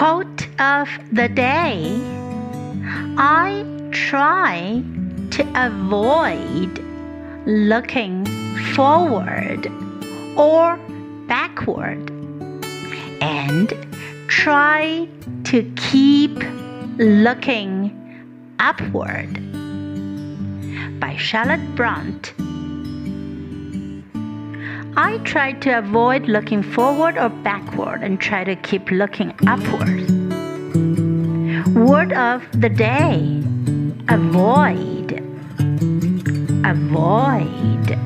Quote of the day I try to avoid looking forward or backward and try to keep looking upward by Charlotte Brontë. I try to avoid looking forward or backward and try to keep looking upward. Word of the day avoid. Avoid.